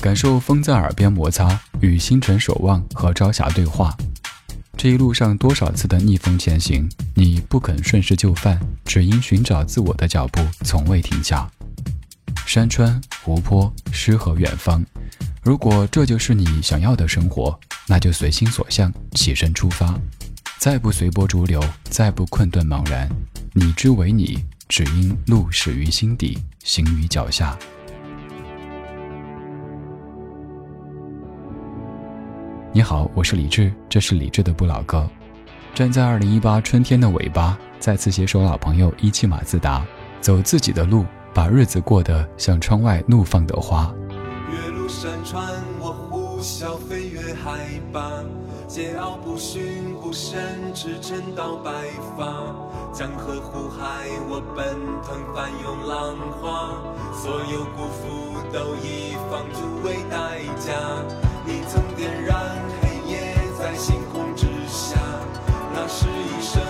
感受风在耳边摩擦，与星辰守望和朝霞对话。这一路上多少次的逆风前行，你不肯顺势就范，只因寻找自我的脚步从未停下。山川、湖泊、诗和远方，如果这就是你想要的生活，那就随心所向，起身出发。再不随波逐流，再不困顿茫然，你之为你，只因路始于心底，行于脚下。你好，我是李志，这是李志的不老歌。站在二零一八春天的尾巴，再次携手老朋友一汽马自达，走自己的路。把日子过得像窗外怒放的花。越路山川，我呼啸飞越海拔，桀骜不驯不伸，驰骋到白发。江河湖海，我奔腾翻涌浪花，所有辜负都以放逐为代价。你曾点燃是一生。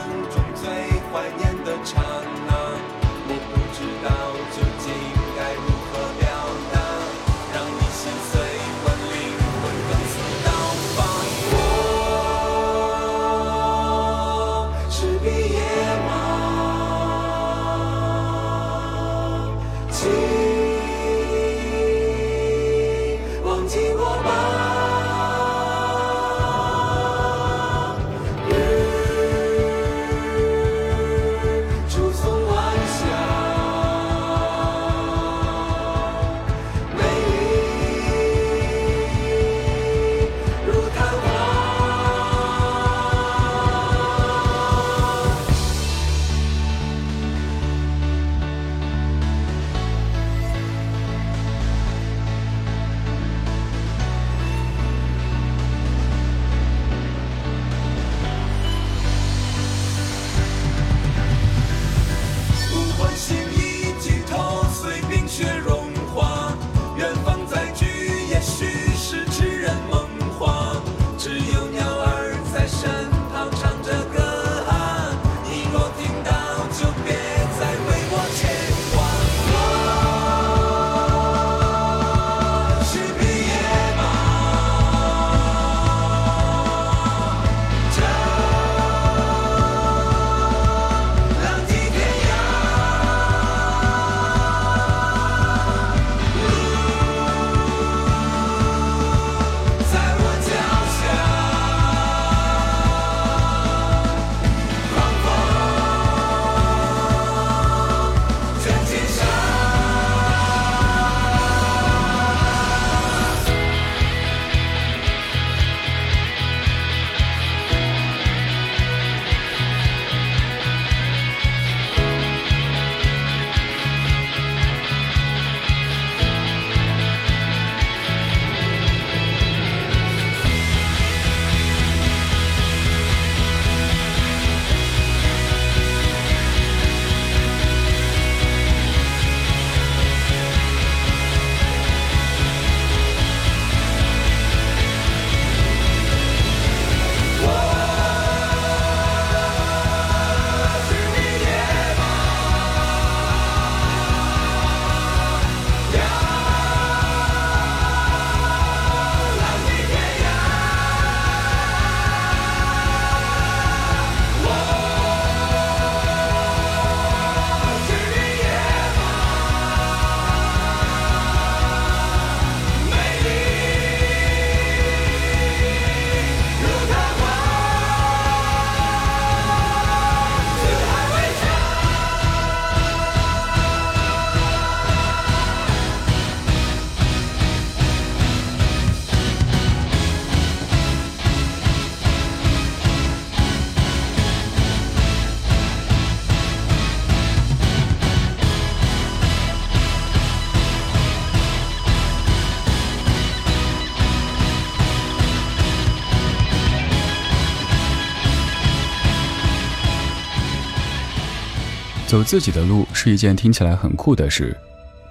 走自己的路是一件听起来很酷的事，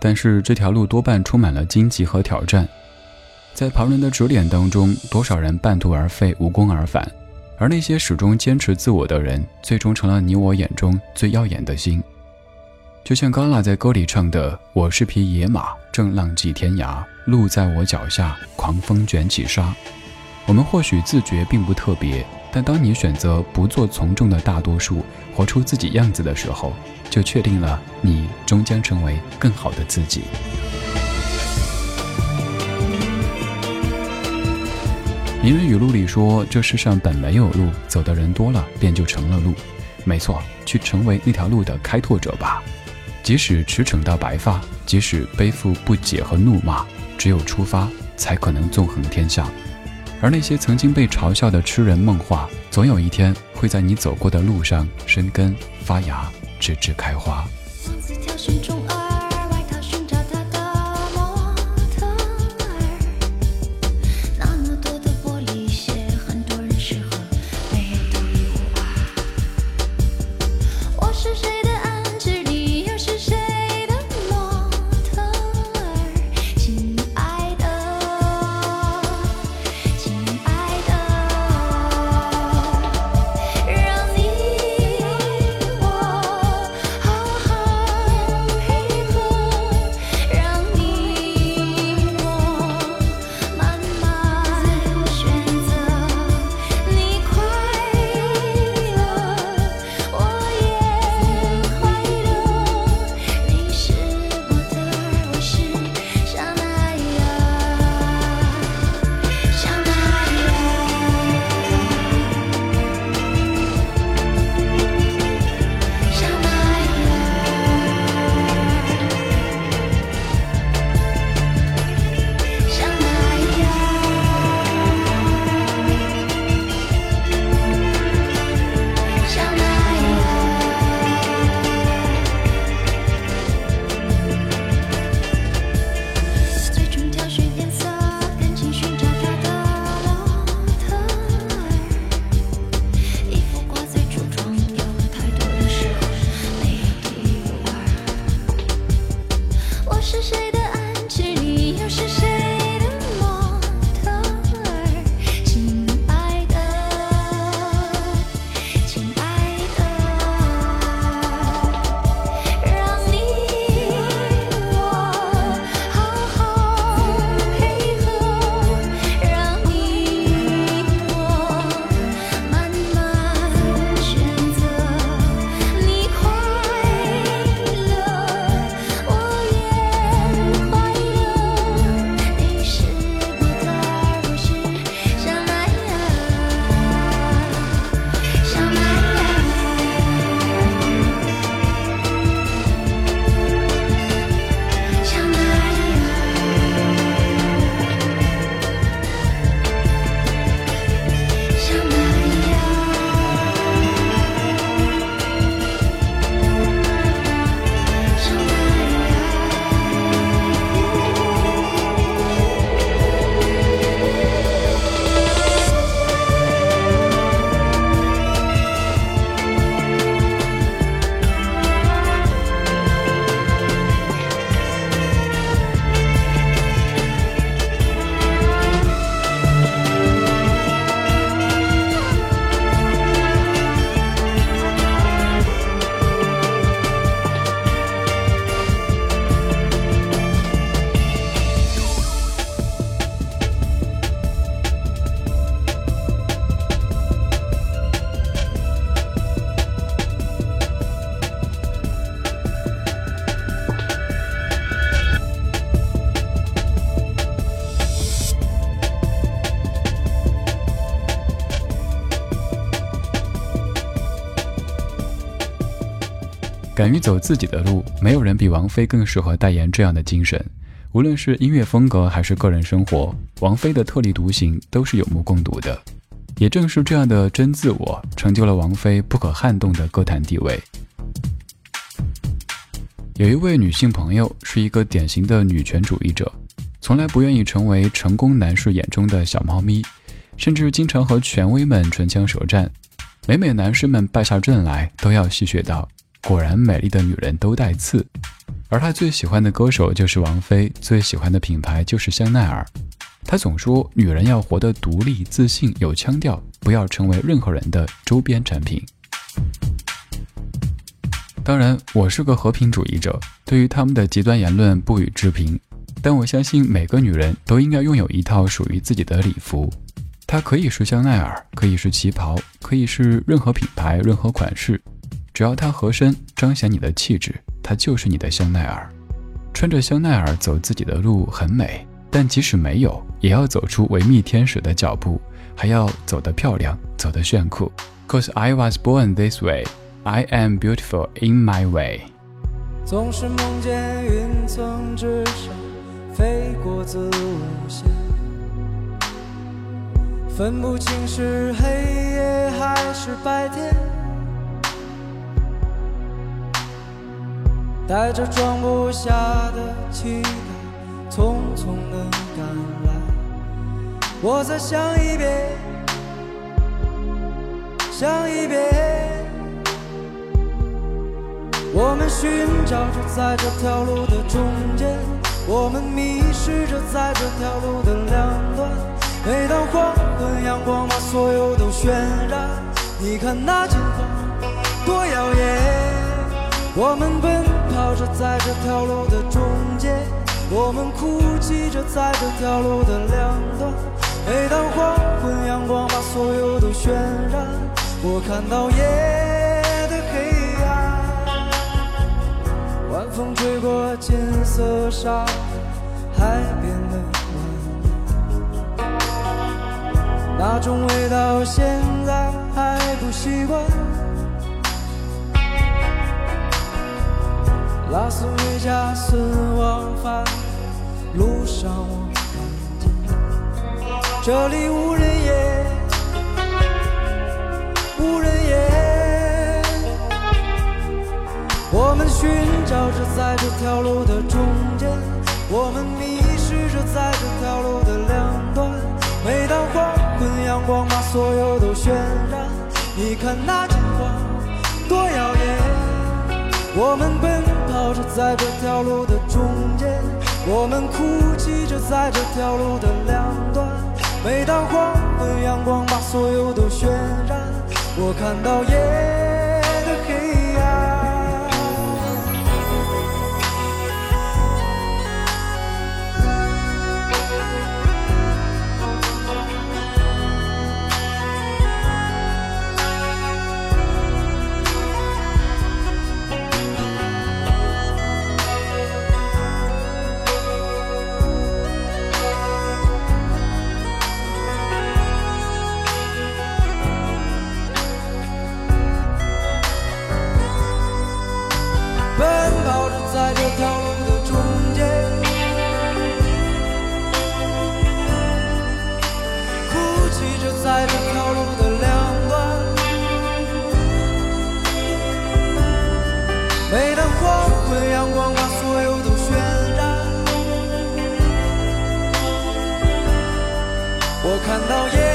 但是这条路多半充满了荆棘和挑战。在旁人的指点当中，多少人半途而废、无功而返，而那些始终坚持自我的人，最终成了你我眼中最耀眼的星。就像 Gala 在歌里唱的：“我是匹野马，正浪迹天涯，路在我脚下，狂风卷起沙。我们或许自觉并不特别，但当你选择不做从众的大多数，活出自己样子的时候，就确定了你终将成为更好的自己。名人语录里说：“这世上本没有路，走的人多了，便就成了路。”没错，去成为那条路的开拓者吧。即使驰骋到白发，即使背负不解和怒骂，只有出发，才可能纵横天下。而那些曾经被嘲笑的痴人梦话，总有一天会在你走过的路上生根发芽，直至开花。敢于走自己的路，没有人比王菲更适合代言这样的精神。无论是音乐风格还是个人生活，王菲的特立独行都是有目共睹的。也正是这样的真自我，成就了王菲不可撼动的歌坛地位。有一位女性朋友是一个典型的女权主义者，从来不愿意成为成功男士眼中的小猫咪，甚至经常和权威们唇枪舌战。每每男士们败下阵来，都要戏谑道。果然，美丽的女人都带刺。而他最喜欢的歌手就是王菲，最喜欢的品牌就是香奈儿。他总说，女人要活得独立、自信、有腔调，不要成为任何人的周边产品。当然，我是个和平主义者，对于他们的极端言论不予置评。但我相信每个女人都应该拥有一套属于自己的礼服。它可以是香奈儿，可以是旗袍，可以是任何品牌、任何款式，只要它合身，彰显你的气质，它就是你的香奈儿。穿着香奈儿走自己的路很美，但即使没有，也要走出维密天使的脚步，还要走得漂亮，走得炫酷。Cause I was born this way, I am beautiful in my way。总是梦见云层之上飞过子午线。分不清是黑夜还是白天，带着装不下的期待，匆匆的赶来。我再想一遍，想一遍，我们寻找着在这条路的中间，我们迷失着在这条路的两端。每当黄昏，阳光把所有都渲染。你看那金黄多耀眼。我们奔跑着在这条路的中间，我们哭泣着在这条路的两端。每当黄昏，阳光把所有都渲染。我看到夜的黑暗，晚风吹过金色沙海边的晚。那种味道现在还不习惯。拉斯维加斯往返路上，我看见这里无人烟，无人烟。我们寻找着在这条路的中间，我们迷失着在这条路的两端。每当黄昏。阳光把所有都渲染，你看那金黄多耀眼。我们奔跑着在这条路的中间，我们哭泣着在这条路的两端。每当黄昏，阳光把所有都渲染，我看到夜。到夜。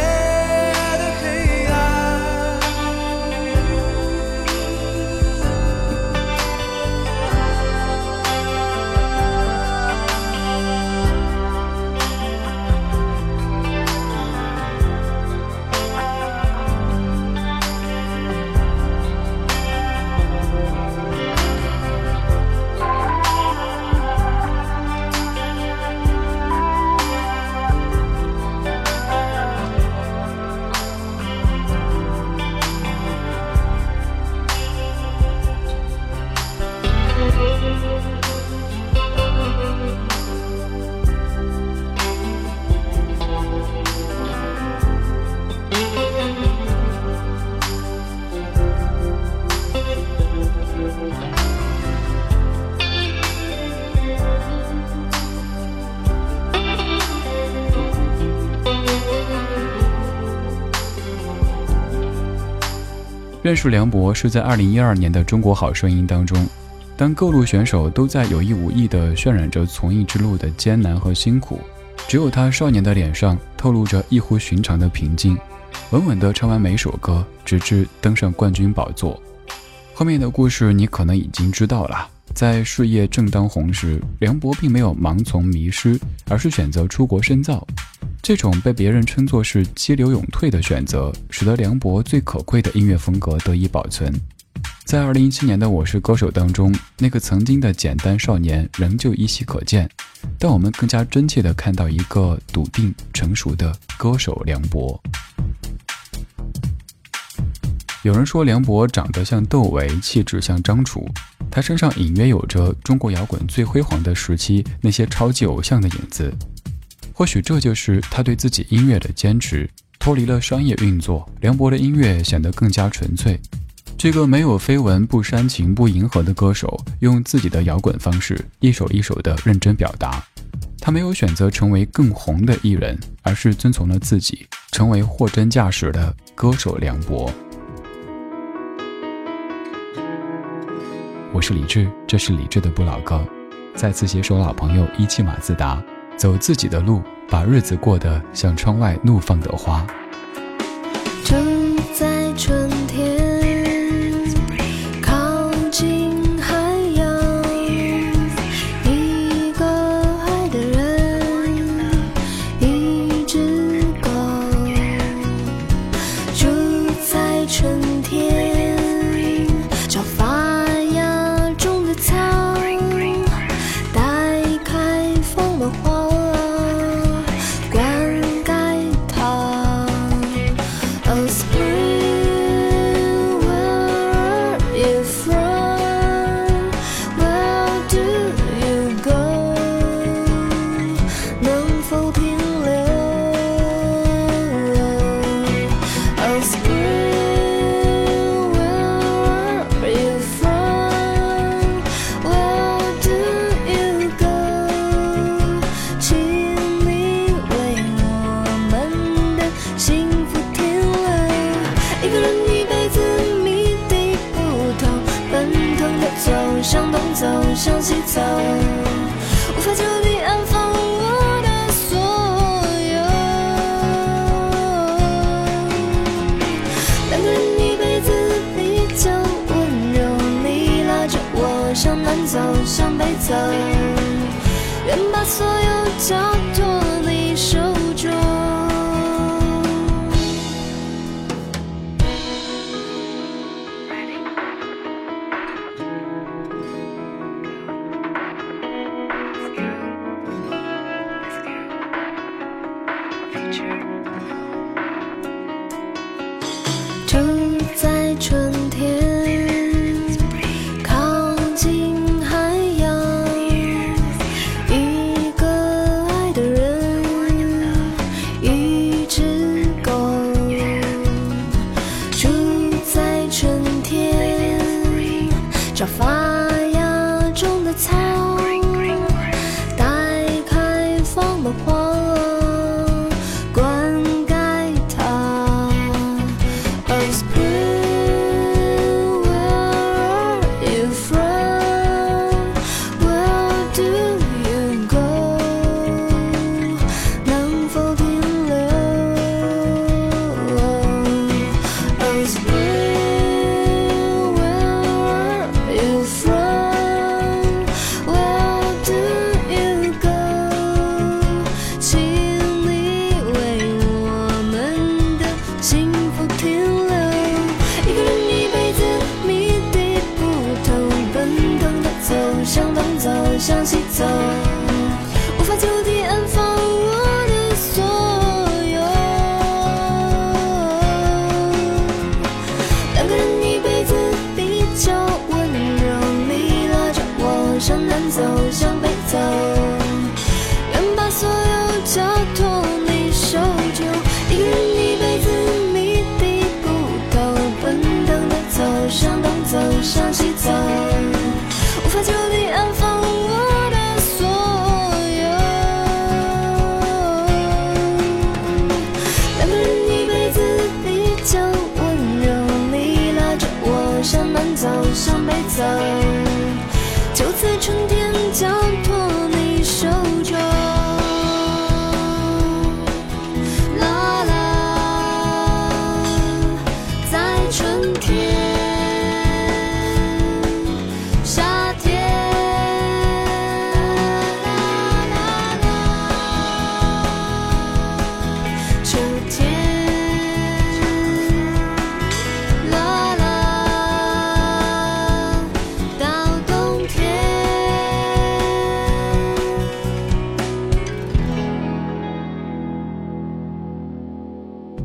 认识梁博是在二零一二年的《中国好声音》当中，当各路选手都在有意无意地渲染着从艺之路的艰难和辛苦，只有他少年的脸上透露着异乎寻常的平静，稳稳地唱完每首歌，直至登上冠军宝座。后面的故事你可能已经知道了，在事业正当红时，梁博并没有盲从迷失，而是选择出国深造。这种被别人称作是激流勇退的选择，使得梁博最可贵的音乐风格得以保存。在二零一七年的《我是歌手》当中，那个曾经的简单少年仍旧依稀可见，但我们更加真切地看到一个笃定成熟的歌手梁博。有人说梁博长得像窦唯，气质像张楚，他身上隐约有着中国摇滚最辉煌的时期那些超级偶像的影子。或许这就是他对自己音乐的坚持，脱离了商业运作，梁博的音乐显得更加纯粹。这个没有绯闻、不煽情、不迎合的歌手，用自己的摇滚方式，一首一首的认真表达。他没有选择成为更红的艺人，而是遵从了自己，成为货真价实的歌手梁博。我是李志，这是李志的不老歌。再次携手老朋友一汽马自达，走自己的路，把日子过得像窗外怒放的花。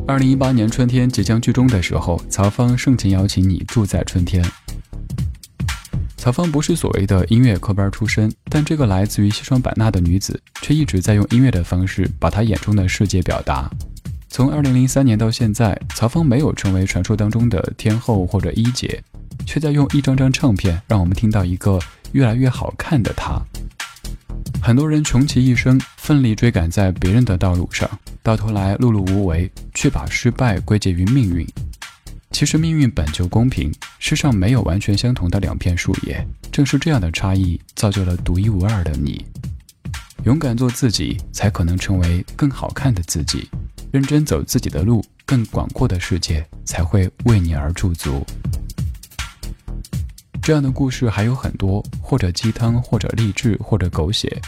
二零一八年春天即将剧终的时候，曹芳盛情邀请你住在春天。曹芳不是所谓的音乐科班出身，但这个来自于西双版纳的女子，却一直在用音乐的方式把她眼中的世界表达。从二零零三年到现在，曹芳没有成为传说当中的天后或者一姐，却在用一张张唱片让我们听到一个越来越好看的她。很多人穷其一生，奋力追赶在别人的道路上，到头来碌碌无为，却把失败归结于命运。其实命运本就公平，世上没有完全相同的两片树叶。正是这样的差异，造就了独一无二的你。勇敢做自己，才可能成为更好看的自己。认真走自己的路，更广阔的世界才会为你而驻足。这样的故事还有很多，或者鸡汤，或者励志，或者狗血。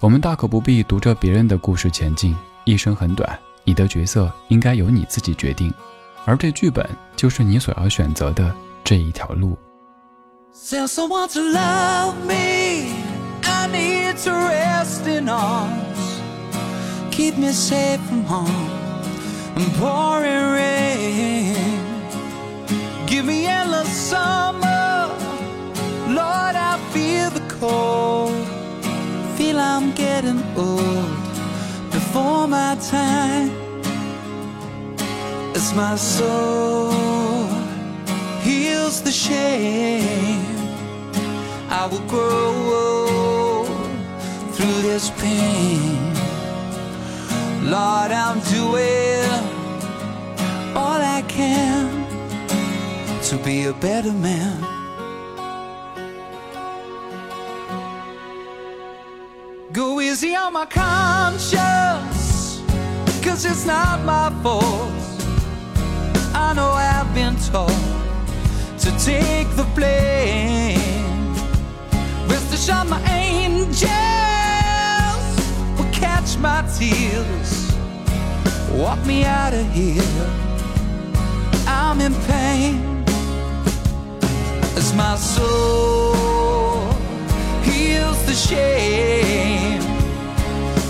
我们大可不必读着别人的故事前进。一生很短，你的角色应该由你自己决定，而这剧本就是你所要选择的这一条路。Before my time. As my soul heals the shame, I will grow through this pain. Lord, I'm doing all I can to be a better man. Easy on my conscience, cause it's not my fault. I know I've been told to take the blame. Rest assured, my angels will catch my tears, walk me out of here. I'm in pain as my soul heals the shame.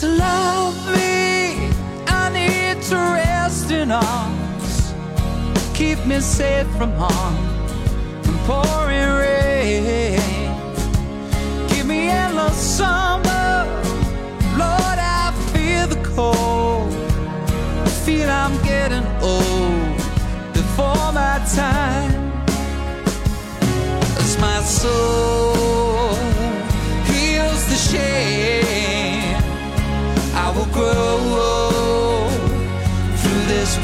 To love me. I need to rest in arms. Keep me safe from harm and pouring